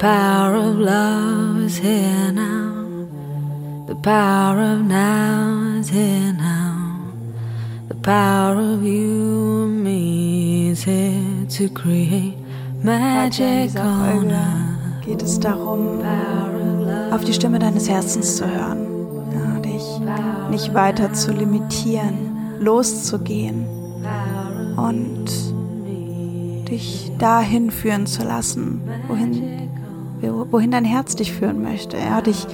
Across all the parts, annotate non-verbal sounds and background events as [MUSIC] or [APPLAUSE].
The power of love is here now. The power of now is here now. The power of you and me is here to create magic on earth. geht es darum, auf die Stimme deines Herzens zu hören, ja, dich nicht weiter zu limitieren, loszugehen und dich dahin führen zu lassen, wohin, wohin dein Herz dich führen möchte. Ja, dich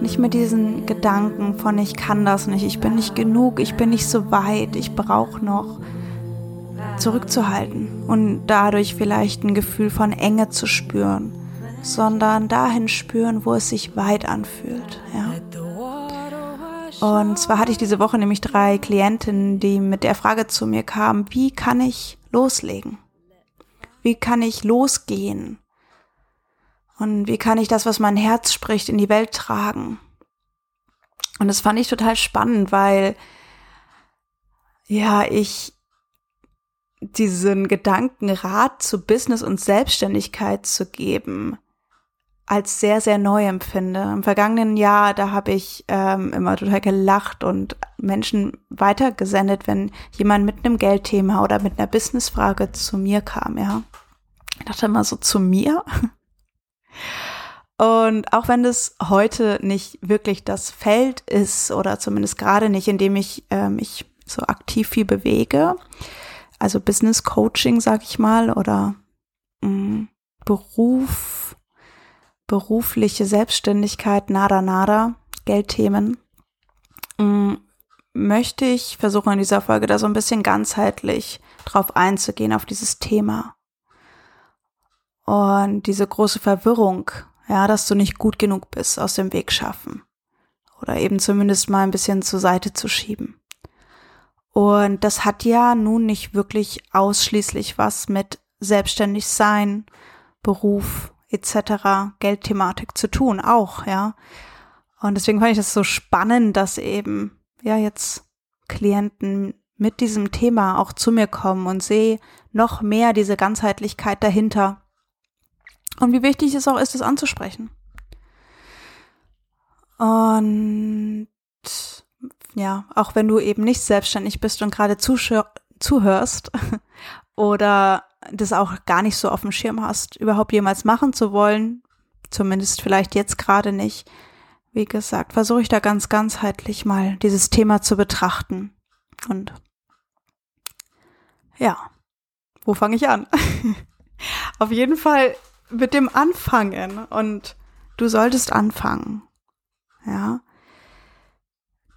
nicht mit diesen Gedanken von ich kann das nicht, ich bin nicht genug, ich bin nicht so weit, ich brauche noch zurückzuhalten und dadurch vielleicht ein Gefühl von Enge zu spüren, sondern dahin spüren, wo es sich weit anfühlt. Ja. Und zwar hatte ich diese Woche nämlich drei Klientinnen, die mit der Frage zu mir kamen, wie kann ich loslegen? Wie kann ich losgehen? Und wie kann ich das, was mein Herz spricht, in die Welt tragen? Und das fand ich total spannend, weil ja, ich diesen Gedanken Rat zu Business und Selbstständigkeit zu geben, als sehr, sehr neu empfinde. Im vergangenen Jahr, da habe ich ähm, immer total gelacht und Menschen weitergesendet, wenn jemand mit einem Geldthema oder mit einer Businessfrage zu mir kam, ja. Ich dachte immer so zu mir. Und auch wenn das heute nicht wirklich das Feld ist oder zumindest gerade nicht, in dem ich äh, mich so aktiv viel bewege, also Business Coaching, sag ich mal, oder mh, mm, Beruf, berufliche Selbstständigkeit, nada, nada, Geldthemen, mh, mm, möchte ich versuchen in dieser Folge da so ein bisschen ganzheitlich drauf einzugehen, auf dieses Thema. Und diese große Verwirrung, ja, dass du nicht gut genug bist, aus dem Weg schaffen. Oder eben zumindest mal ein bisschen zur Seite zu schieben. Und das hat ja nun nicht wirklich ausschließlich was mit selbstständig sein, Beruf etc., Geldthematik zu tun, auch, ja. Und deswegen fand ich das so spannend, dass eben, ja, jetzt Klienten mit diesem Thema auch zu mir kommen und sehe noch mehr diese Ganzheitlichkeit dahinter und wie wichtig es auch ist, das anzusprechen. Und ja, auch wenn du eben nicht selbstständig bist und gerade zuhörst [LAUGHS] oder das auch gar nicht so auf dem Schirm hast, überhaupt jemals machen zu wollen, zumindest vielleicht jetzt gerade nicht, wie gesagt, versuche ich da ganz ganzheitlich mal dieses Thema zu betrachten. Und ja, wo fange ich an? [LAUGHS] auf jeden Fall mit dem Anfangen und du solltest anfangen. Ja.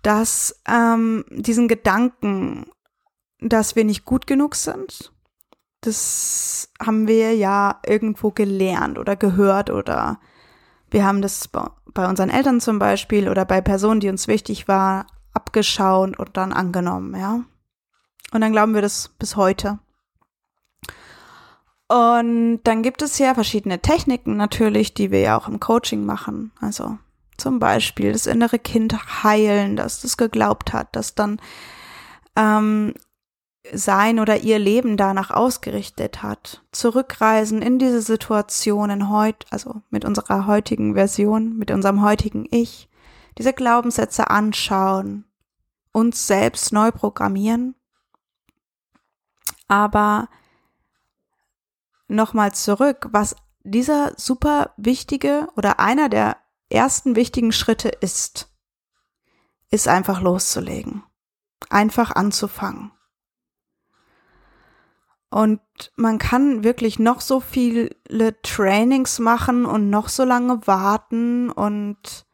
Dass ähm, diesen Gedanken, dass wir nicht gut genug sind, das haben wir ja irgendwo gelernt oder gehört oder wir haben das bei unseren Eltern zum Beispiel oder bei Personen, die uns wichtig war, abgeschaut und dann angenommen, ja. Und dann glauben wir das bis heute. Und dann gibt es ja verschiedene Techniken natürlich, die wir ja auch im Coaching machen. Also zum Beispiel das innere Kind heilen, dass das geglaubt hat, dass dann ähm, sein oder ihr Leben danach ausgerichtet hat. Zurückreisen in diese Situationen heute, also mit unserer heutigen Version, mit unserem heutigen Ich, diese Glaubenssätze anschauen, uns selbst neu programmieren, aber nochmal zurück, was dieser super wichtige oder einer der ersten wichtigen Schritte ist, ist einfach loszulegen. Einfach anzufangen. Und man kann wirklich noch so viele Trainings machen und noch so lange warten und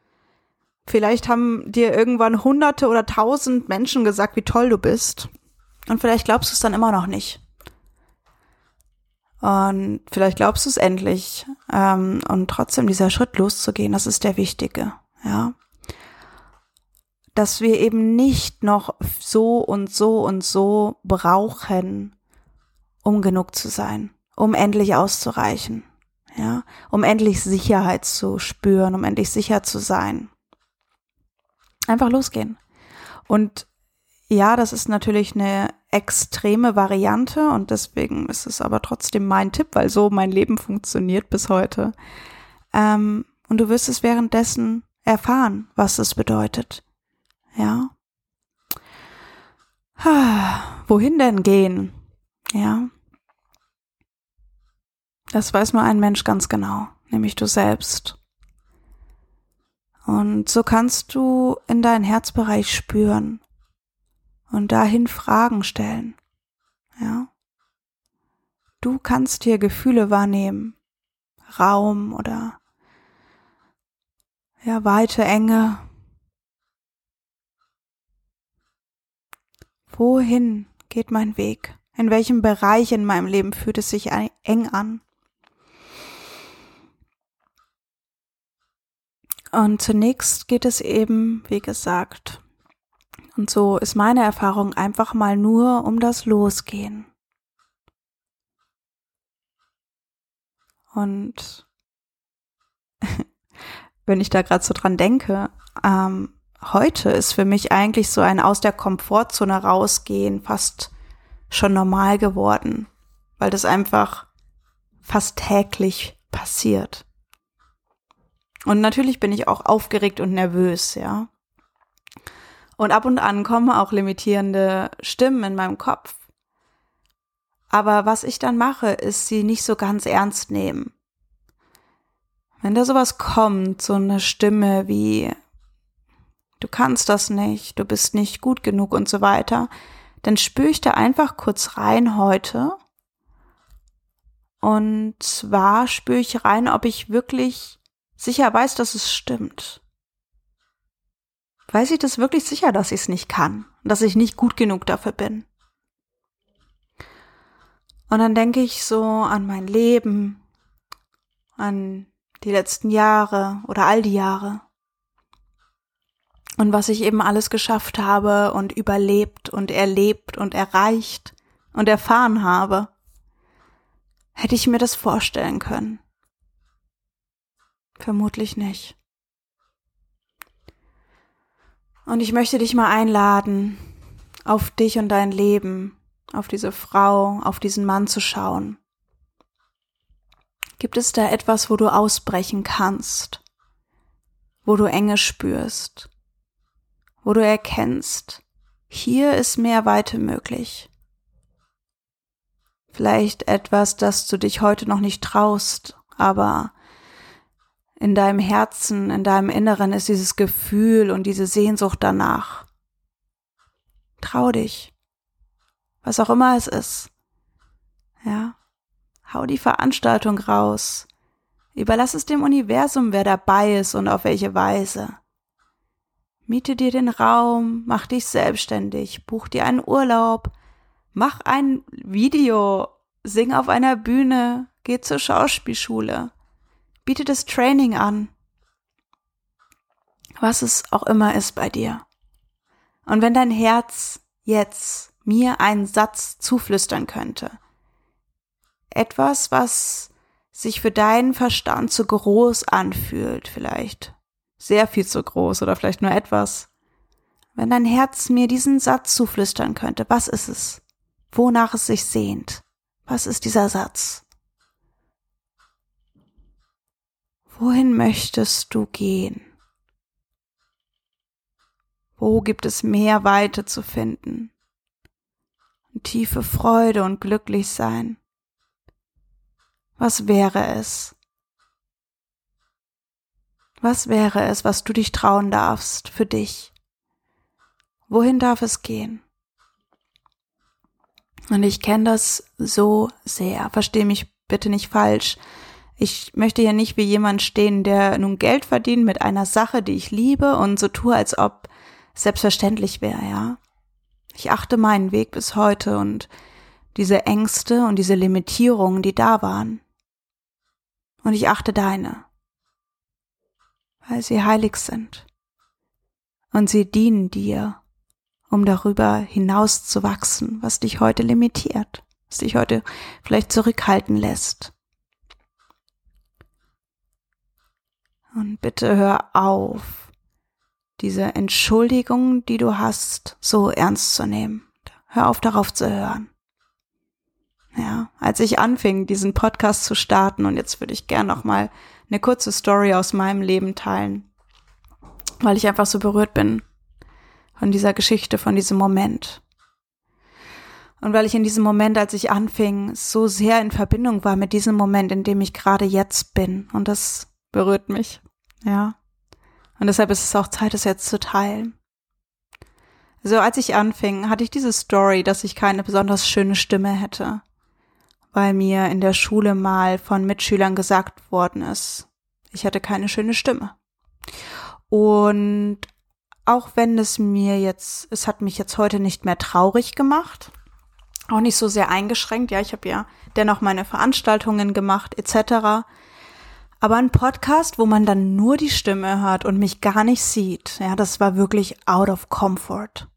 vielleicht haben dir irgendwann hunderte oder tausend Menschen gesagt, wie toll du bist. Und vielleicht glaubst du es dann immer noch nicht. Und vielleicht glaubst du es endlich. Ähm, und trotzdem dieser Schritt loszugehen, das ist der wichtige, ja. Dass wir eben nicht noch so und so und so brauchen, um genug zu sein, um endlich auszureichen, ja, um endlich Sicherheit zu spüren, um endlich sicher zu sein. Einfach losgehen. Und ja, das ist natürlich eine extreme Variante und deswegen ist es aber trotzdem mein Tipp, weil so mein Leben funktioniert bis heute. Ähm, und du wirst es währenddessen erfahren, was es bedeutet. Ja. [SIGHS] Wohin denn gehen? Ja. Das weiß nur ein Mensch ganz genau, nämlich du selbst. Und so kannst du in deinen Herzbereich spüren, und dahin Fragen stellen. Ja. Du kannst hier Gefühle wahrnehmen, Raum oder ja, weite Enge. Wohin geht mein Weg? In welchem Bereich in meinem Leben fühlt es sich eng an? Und zunächst geht es eben, wie gesagt, und so ist meine Erfahrung einfach mal nur um das Losgehen. Und [LAUGHS] wenn ich da gerade so dran denke, ähm, heute ist für mich eigentlich so ein aus der Komfortzone rausgehen fast schon normal geworden, weil das einfach fast täglich passiert. Und natürlich bin ich auch aufgeregt und nervös, ja. Und ab und an kommen auch limitierende Stimmen in meinem Kopf. Aber was ich dann mache, ist sie nicht so ganz ernst nehmen. Wenn da sowas kommt, so eine Stimme wie du kannst das nicht, du bist nicht gut genug und so weiter, dann spüre ich da einfach kurz rein heute. Und zwar spüre ich rein, ob ich wirklich sicher weiß, dass es stimmt weiß ich das wirklich sicher, dass ich es nicht kann, dass ich nicht gut genug dafür bin. Und dann denke ich so an mein Leben, an die letzten Jahre oder all die Jahre und was ich eben alles geschafft habe und überlebt und erlebt und erreicht und erfahren habe. Hätte ich mir das vorstellen können? Vermutlich nicht. Und ich möchte dich mal einladen, auf dich und dein Leben, auf diese Frau, auf diesen Mann zu schauen. Gibt es da etwas, wo du ausbrechen kannst, wo du Enge spürst, wo du erkennst, hier ist mehr Weite möglich? Vielleicht etwas, das du dich heute noch nicht traust, aber in deinem Herzen, in deinem Inneren ist dieses Gefühl und diese Sehnsucht danach. Trau dich. Was auch immer es ist. Ja. Hau die Veranstaltung raus. Überlass es dem Universum, wer dabei ist und auf welche Weise. Miete dir den Raum, mach dich selbstständig, buch dir einen Urlaub, mach ein Video, sing auf einer Bühne, geh zur Schauspielschule. Biete das Training an. Was es auch immer ist bei dir. Und wenn dein Herz jetzt mir einen Satz zuflüstern könnte, etwas, was sich für deinen Verstand zu groß anfühlt, vielleicht sehr viel zu groß oder vielleicht nur etwas. Wenn dein Herz mir diesen Satz zuflüstern könnte, was ist es? Wonach es sich sehnt? Was ist dieser Satz? Wohin möchtest du gehen? Wo gibt es mehr Weite zu finden? Und tiefe Freude und glücklich sein. Was wäre es? Was wäre es, was du dich trauen darfst für dich? Wohin darf es gehen? Und ich kenne das so sehr. Versteh mich bitte nicht falsch. Ich möchte ja nicht wie jemand stehen, der nun Geld verdient mit einer Sache, die ich liebe und so tue, als ob selbstverständlich wäre, ja. Ich achte meinen Weg bis heute und diese Ängste und diese Limitierungen, die da waren. Und ich achte deine, weil sie heilig sind. Und sie dienen dir, um darüber hinaus zu wachsen, was dich heute limitiert, was dich heute vielleicht zurückhalten lässt. Und bitte hör auf, diese Entschuldigung, die du hast, so ernst zu nehmen. Hör auf darauf zu hören. Ja, als ich anfing, diesen Podcast zu starten, und jetzt würde ich gern noch mal eine kurze Story aus meinem Leben teilen, weil ich einfach so berührt bin von dieser Geschichte, von diesem Moment. Und weil ich in diesem Moment, als ich anfing, so sehr in Verbindung war mit diesem Moment, in dem ich gerade jetzt bin. Und das berührt mich. Ja. Und deshalb ist es auch Zeit, es jetzt zu teilen. So, als ich anfing, hatte ich diese Story, dass ich keine besonders schöne Stimme hätte weil mir in der Schule mal von Mitschülern gesagt worden ist, ich hatte keine schöne Stimme. Und auch wenn es mir jetzt, es hat mich jetzt heute nicht mehr traurig gemacht, auch nicht so sehr eingeschränkt, ja, ich habe ja dennoch meine Veranstaltungen gemacht etc. Aber ein Podcast, wo man dann nur die Stimme hört und mich gar nicht sieht, ja, das war wirklich out of comfort.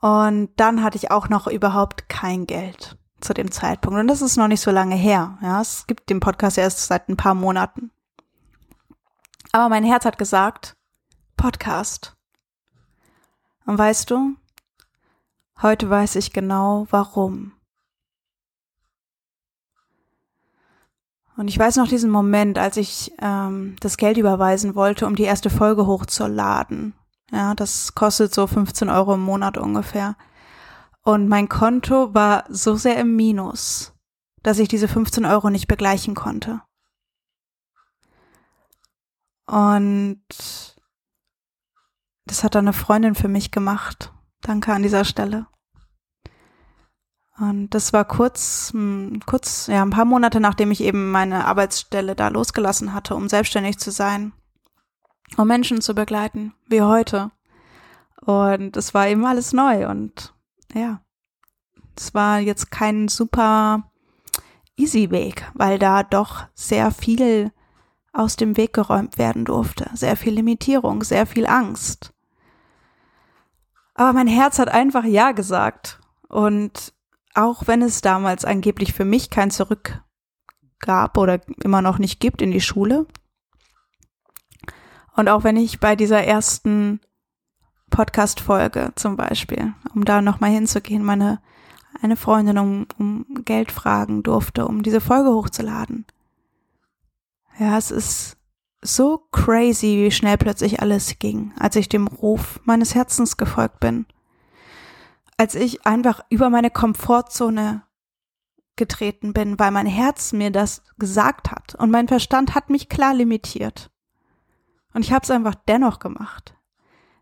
Und dann hatte ich auch noch überhaupt kein Geld zu dem Zeitpunkt. Und das ist noch nicht so lange her. Ja, es gibt den Podcast erst seit ein paar Monaten. Aber mein Herz hat gesagt, Podcast. Und weißt du, heute weiß ich genau warum. Und ich weiß noch diesen Moment, als ich ähm, das Geld überweisen wollte, um die erste Folge hochzuladen. Ja, das kostet so 15 Euro im Monat ungefähr. Und mein Konto war so sehr im Minus, dass ich diese 15 Euro nicht begleichen konnte. Und das hat dann eine Freundin für mich gemacht. Danke an dieser Stelle. Und das war kurz, hm, kurz, ja, ein paar Monate nachdem ich eben meine Arbeitsstelle da losgelassen hatte, um selbstständig zu sein um Menschen zu begleiten, wie heute. Und es war eben alles neu und ja, es war jetzt kein super easy Weg, weil da doch sehr viel aus dem Weg geräumt werden durfte, sehr viel Limitierung, sehr viel Angst. Aber mein Herz hat einfach Ja gesagt und auch wenn es damals angeblich für mich kein Zurück gab oder immer noch nicht gibt in die Schule, und auch wenn ich bei dieser ersten Podcast-Folge zum Beispiel, um da nochmal hinzugehen, meine eine Freundin um, um Geld fragen durfte, um diese Folge hochzuladen. Ja, es ist so crazy, wie schnell plötzlich alles ging, als ich dem Ruf meines Herzens gefolgt bin. Als ich einfach über meine Komfortzone getreten bin, weil mein Herz mir das gesagt hat und mein Verstand hat mich klar limitiert. Und ich habe es einfach dennoch gemacht.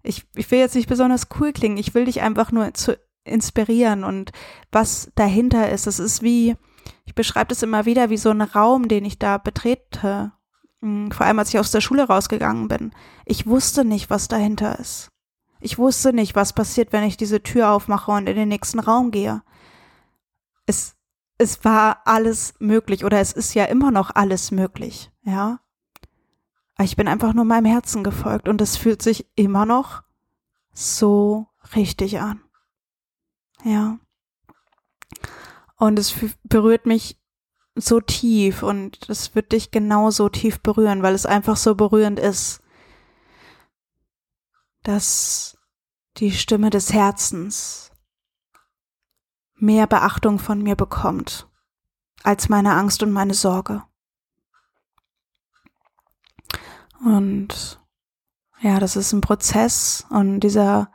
Ich, ich will jetzt nicht besonders cool klingen, ich will dich einfach nur zu inspirieren und was dahinter ist. Es ist wie, ich beschreibe das immer wieder wie so ein Raum, den ich da betrete. Hm, vor allem als ich aus der Schule rausgegangen bin. Ich wusste nicht, was dahinter ist. Ich wusste nicht, was passiert, wenn ich diese Tür aufmache und in den nächsten Raum gehe. Es, es war alles möglich oder es ist ja immer noch alles möglich, ja. Ich bin einfach nur meinem Herzen gefolgt und es fühlt sich immer noch so richtig an. Ja. Und es berührt mich so tief und es wird dich genauso tief berühren, weil es einfach so berührend ist, dass die Stimme des Herzens mehr Beachtung von mir bekommt als meine Angst und meine Sorge. Und ja, das ist ein Prozess und dieser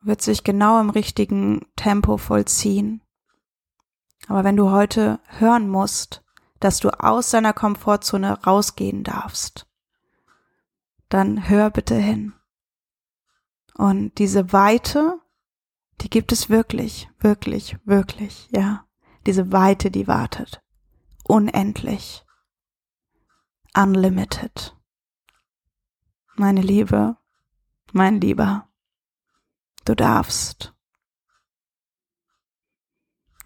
wird sich genau im richtigen Tempo vollziehen. Aber wenn du heute hören musst, dass du aus deiner Komfortzone rausgehen darfst, dann hör bitte hin. Und diese Weite, die gibt es wirklich, wirklich, wirklich, ja. Diese Weite, die wartet. Unendlich unlimited. Meine Liebe, mein Lieber, du darfst,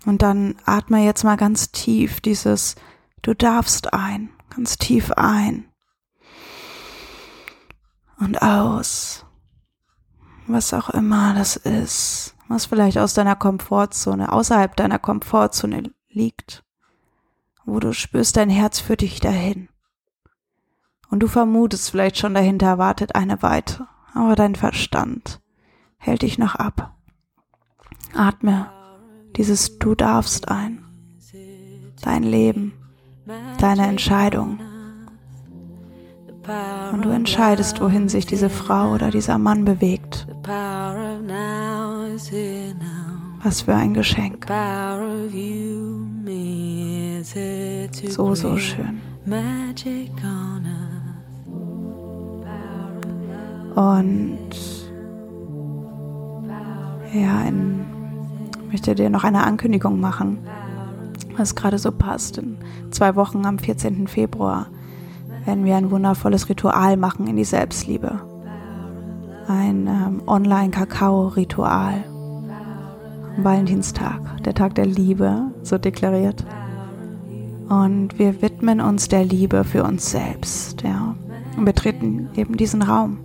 Und dann atme jetzt mal ganz tief dieses Du darfst ein, ganz tief ein und aus. Was auch immer das ist, was vielleicht aus deiner Komfortzone, außerhalb deiner Komfortzone liegt, wo du spürst dein Herz für dich dahin. Und du vermutest vielleicht schon dahinter wartet eine Weite, aber dein Verstand hält dich noch ab. Atme dieses Du darfst ein. Dein Leben, deine Entscheidung. Und du entscheidest, wohin sich diese Frau oder dieser Mann bewegt. Was für ein Geschenk. So, so schön. Und ja, in möchte dir noch eine Ankündigung machen, was gerade so passt. In zwei Wochen am 14. Februar werden wir ein wundervolles Ritual machen in die Selbstliebe. Ein ähm, Online-Kakao-Ritual. Valentinstag, der Tag der Liebe, so deklariert. Und wir widmen uns der Liebe für uns selbst, ja. Und betreten eben diesen Raum.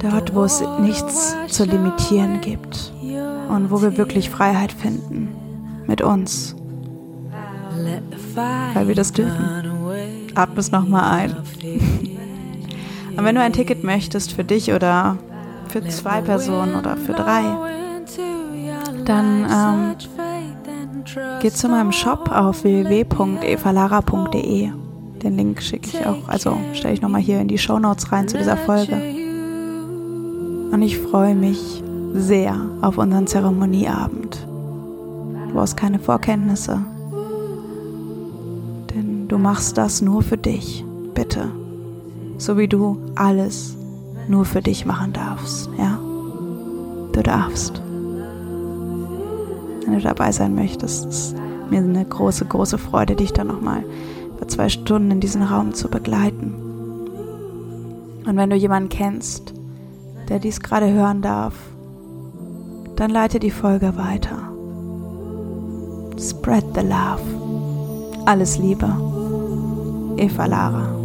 Dort, wo es nichts zu limitieren gibt und wo wir wirklich Freiheit finden mit uns, weil wir das dürfen. Atme es nochmal ein. Und wenn du ein Ticket möchtest für dich oder für zwei Personen oder für drei, dann ähm, geh zu meinem Shop auf www.evalara.de. Den Link schicke ich auch, also stelle ich nochmal hier in die Show Notes rein zu dieser Folge. Und ich freue mich sehr auf unseren Zeremonieabend. Du brauchst keine Vorkenntnisse. Denn du machst das nur für dich, bitte. So wie du alles nur für dich machen darfst, ja? Du darfst. Wenn du dabei sein möchtest, ist mir eine große, große Freude, dich dann nochmal für zwei Stunden in diesen Raum zu begleiten. Und wenn du jemanden kennst, der dies gerade hören darf, dann leite die Folge weiter. Spread the love. Alles Liebe. Eva Lara.